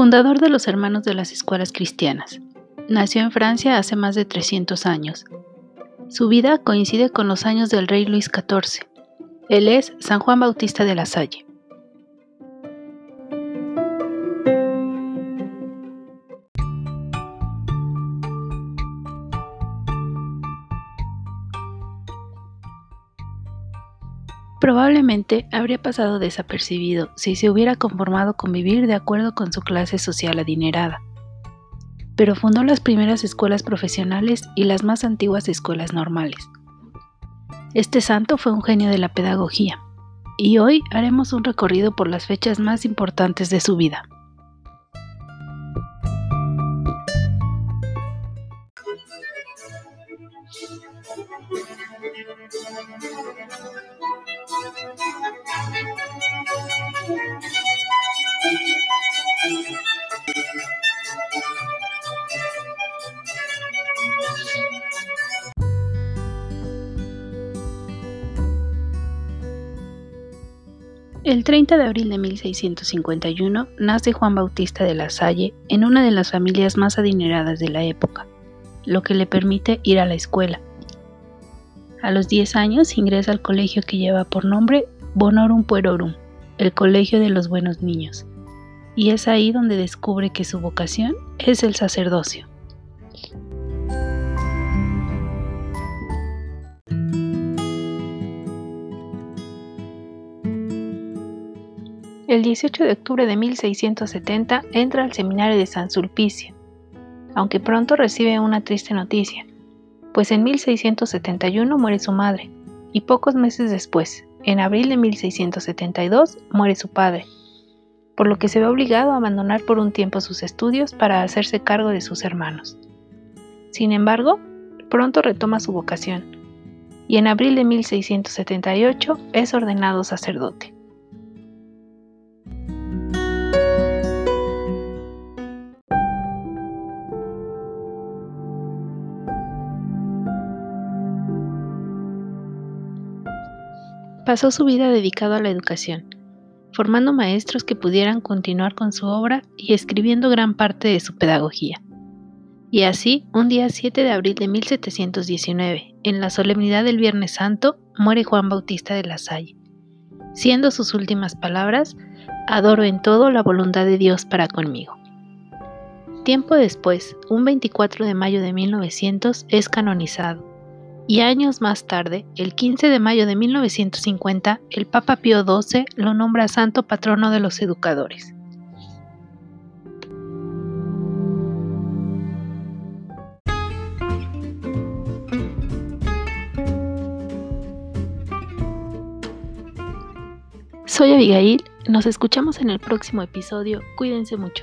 Fundador de los Hermanos de las Escuelas Cristianas. Nació en Francia hace más de 300 años. Su vida coincide con los años del rey Luis XIV. Él es San Juan Bautista de la Salle. Probablemente habría pasado desapercibido si se hubiera conformado con vivir de acuerdo con su clase social adinerada. Pero fundó las primeras escuelas profesionales y las más antiguas escuelas normales. Este santo fue un genio de la pedagogía, y hoy haremos un recorrido por las fechas más importantes de su vida. El 30 de abril de 1651 nace Juan Bautista de la Salle en una de las familias más adineradas de la época, lo que le permite ir a la escuela. A los 10 años ingresa al colegio que lleva por nombre Bonorum Puerorum, el Colegio de los Buenos Niños, y es ahí donde descubre que su vocación es el sacerdocio. El 18 de octubre de 1670 entra al seminario de San Sulpicio, aunque pronto recibe una triste noticia, pues en 1671 muere su madre, y pocos meses después, en abril de 1672, muere su padre, por lo que se ve obligado a abandonar por un tiempo sus estudios para hacerse cargo de sus hermanos. Sin embargo, pronto retoma su vocación, y en abril de 1678 es ordenado sacerdote. Pasó su vida dedicado a la educación, formando maestros que pudieran continuar con su obra y escribiendo gran parte de su pedagogía. Y así, un día 7 de abril de 1719, en la solemnidad del Viernes Santo, muere Juan Bautista de la Salle, siendo sus últimas palabras, adoro en todo la voluntad de Dios para conmigo. Tiempo después, un 24 de mayo de 1900, es canonizado y años más tarde, el 15 de mayo de 1950, el Papa Pío XII lo nombra santo patrono de los educadores. Soy Abigail, nos escuchamos en el próximo episodio, cuídense mucho.